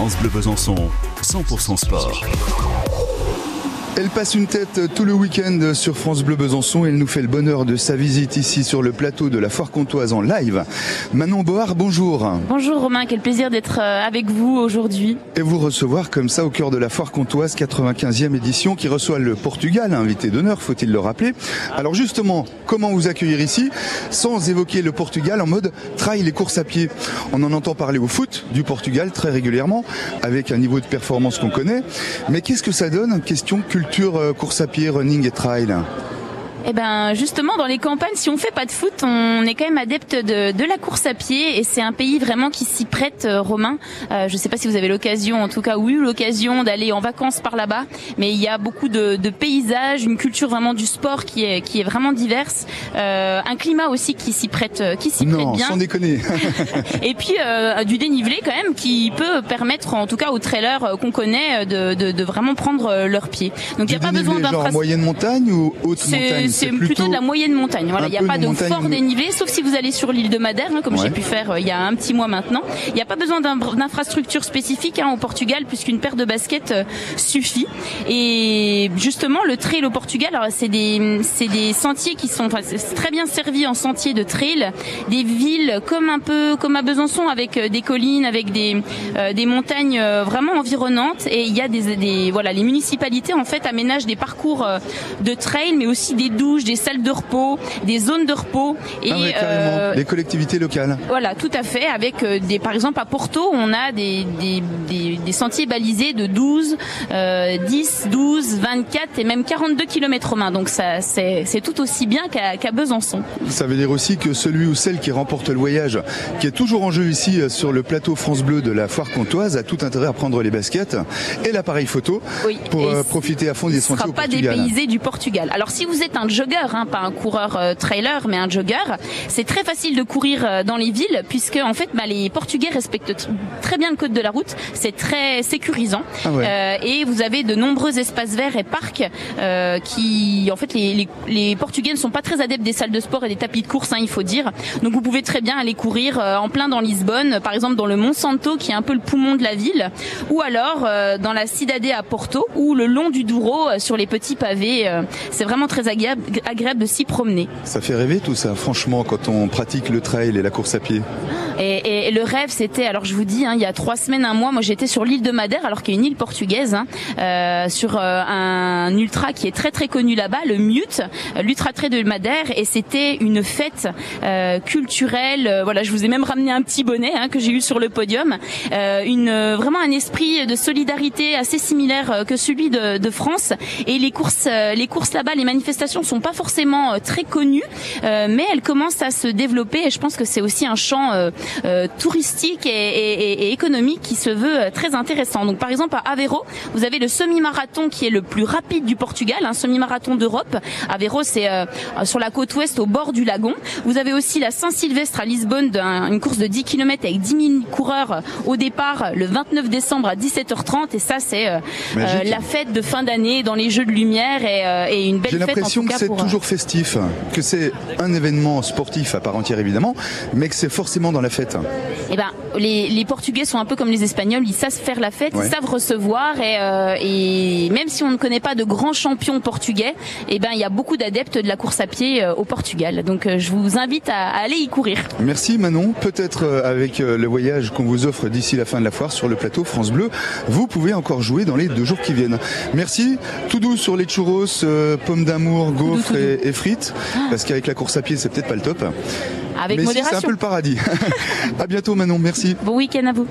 France Bleu Besançon, 100% sport. Elle passe une tête tout le week-end sur France Bleu Besançon et elle nous fait le bonheur de sa visite ici sur le plateau de la Foire Comtoise en live. Manon Board, bonjour. Bonjour Romain, quel plaisir d'être euh, avec vous aujourd'hui. Et vous recevoir comme ça au cœur de la Foire Comtoise 95e édition qui reçoit le Portugal, invité d'honneur, faut-il le rappeler. Alors justement, comment vous accueillir ici sans évoquer le Portugal en mode trail et course à pied On en entend parler au foot du Portugal très régulièrement avec un niveau de performance qu'on connaît. Mais qu'est-ce que ça donne? Question culturelle euh, course à pied, running et trail eh ben justement dans les campagnes, si on fait pas de foot, on est quand même adepte de, de la course à pied et c'est un pays vraiment qui s'y prête, euh, Romain. Euh, je sais pas si vous avez l'occasion, en tout cas ou eu l'occasion d'aller en vacances par là-bas, mais il y a beaucoup de, de, paysages, une culture vraiment du sport qui est qui est vraiment diverse, euh, un climat aussi qui s'y prête, euh, qui s'y prête bien. sans déconner. et puis euh, du dénivelé quand même qui peut permettre, en tout cas aux trailers qu'on connaît, de, de, de, vraiment prendre leur pied. Donc il n'y a pas besoin d'un moyenne montagne ou haute montagne c'est plutôt, de la moyenne montagne. Voilà, il n'y a pas de, fort dénivelé, sauf si vous allez sur l'île de Madère, hein, comme j'ai pu faire euh, il y a un petit mois maintenant. Il n'y a pas besoin d'infrastructure spécifique hein, au Portugal, puisqu'une paire de baskets euh, suffit. Et justement, le trail au Portugal, c'est des, c'est des sentiers qui sont très bien servis en sentiers de trail, des villes comme un peu comme à Besançon, avec euh, des collines, avec des, des montagnes vraiment environnantes. Et il y a des, des voilà, les municipalités en fait aménagent des parcours de trail, mais aussi des douches, des salles de repos, des zones de repos et ah euh, collectivités locales. Voilà, tout à fait. Avec euh, des, par exemple à Porto, on a des, des, des, sentiers balisés de 12, euh, 10, 12, 24 et même 42 km main. Donc ça, c'est, tout aussi bien qu'à, Besançon. Ça veut dire aussi que celui ou celle qui remporte le voyage, qui est toujours en jeu ici euh, sur le plateau France Bleu de la Foire Comtoise, a tout intérêt à prendre les baskets et l'appareil photo pour profiter à fond des sentiers Portugal. sera pas dépaysé du Portugal. Alors si vous êtes un jogger, hein, pas un coureur euh, trailer, mais un jogger. C'est très facile de courir euh, dans les villes puisque en fait, bah, les Portugais respectent très bien le code de la route. C'est très sécurisant ah euh, et vous avez de nombreux espaces verts et parcs qui, en fait, les, les, les, Portugais ne sont pas très adeptes des salles de sport et des tapis de course, hein, il faut dire. Donc vous pouvez très bien aller courir en plein dans Lisbonne, par exemple dans le Monsanto qui est un peu le poumon de la ville, ou alors dans la Cidade à Porto ou le long du Douro sur les petits pavés. c'est vraiment très agréable agréable de s'y promener. Ça fait rêver tout ça, franchement, quand on pratique le trail et la course à pied. Et, le rêve, c'était, alors je vous dis, hein, il y a trois semaines, un mois, moi j'étais sur l'île de Madère, alors qu'il y a une île portugaise, hein, euh, sur euh, un ultra qui est très très connu là-bas, le Mute, l'ultra trail de Madère, et c'était une fête euh, culturelle. voilà, je vous ai même ramené un petit bonnet hein, que j'ai eu sur le podium, une vraiment un esprit de solidarité assez similaire que celui de, de France. Et les courses, les courses là-bas, les manifestations sont pas forcément très connues, mais elles commencent à se développer. Et je pense que c'est aussi un champ euh, touristique et, et, et, économique qui se veut euh, très intéressant. Donc par exemple à Aveiro, vous avez le semi-marathon qui est le plus rapide du Portugal, un semi-marathon d'Europe. Aveiro c'est euh, sur la côte ouest au bord du lagon. Vous avez aussi la Saint-Sylvestre à Lisbonne, une course de 10 km avec 10 000 coureurs au départ le 29 décembre à 17h30 et ça c'est la fête de fin d'année dans les jeux de lumière et, et une belle fête. J'ai l'impression que c'est toujours festif, que c'est un événement sportif à part entière évidemment, mais que c'est forcément dans la fête eh ben, les, Portugais sont un peu comme les Espagnols, ils savent faire la fête, ils savent recevoir euh, et, même si on ne connaît pas de grands champions portugais, eh ben il y a beaucoup d'adeptes de la course à pied euh, au Portugal. Donc euh, je vous invite à, aller y courir. Merci Manon. Peut-être avec le voyage qu'on vous offre d'ici la fin de la foire sur le plateau France Bleu, vous pouvez encore jouer dans les deux jours qui viennent. Merci. Tout doux sur les churros, pommes d'amour, gaufres et, frites, ah. parce qu'avec la course à pied c'est peut-être pas le top. Avec Mais modération. c'est un peu le paradis. à bientôt Manon, merci. Bon week-end à vous.